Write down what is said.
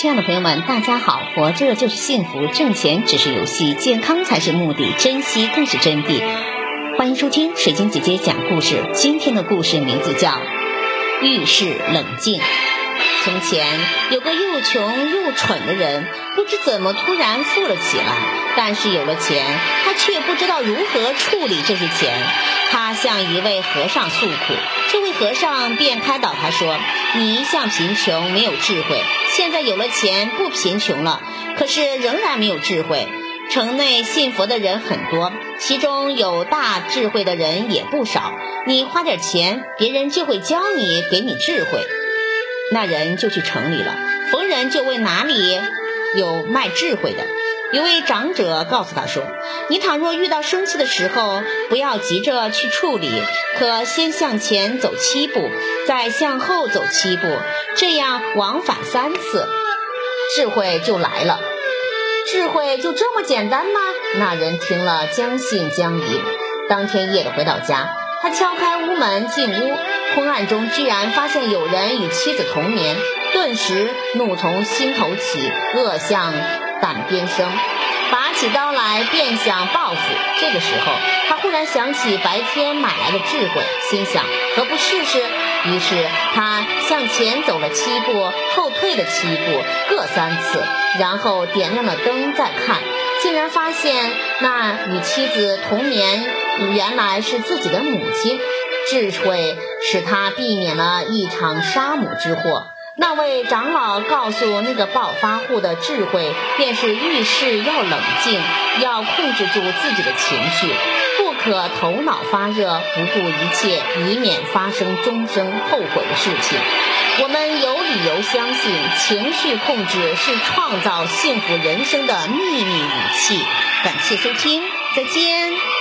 亲爱的朋友们，大家好！活着就是幸福，挣钱只是游戏，健康才是目的，珍惜更是真谛。欢迎收听水晶姐姐讲故事。今天的故事名字叫《遇事冷静》。从前有个又穷又蠢的人，不知怎么突然富了起来，但是有了钱，他却不知道如何处理这些钱。他向一位和尚诉苦，这位和尚便开导他说：“你一向贫穷，没有智慧，现在有了钱，不贫穷了，可是仍然没有智慧。城内信佛的人很多，其中有大智慧的人也不少。你花点钱，别人就会教你，给你智慧。”那人就去城里了，逢人就问哪里有卖智慧的。一位长者告诉他说：“你倘若遇到生气的时候，不要急着去处理，可先向前走七步，再向后走七步，这样往返三次，智慧就来了。智慧就这么简单吗？”那人听了将信将疑。当天夜里回到家，他敲开屋门进屋，昏暗中居然发现有人与妻子同眠，顿时怒从心头起，恶向。胆边生，拔起刀来便想报复。这个时候，他忽然想起白天买来的智慧，心想何不试试？于是他向前走了七步，后退了七步，各三次，然后点亮了灯再看，竟然发现那与妻子同眠原来是自己的母亲。智慧使他避免了一场杀母之祸。那位长老告诉那个暴发户的智慧，便是遇事要冷静，要控制住自己的情绪，不可头脑发热，不顾一切，以免发生终生后悔的事情。我们有理由相信，情绪控制是创造幸福人生的秘密武器。感谢收听，再见。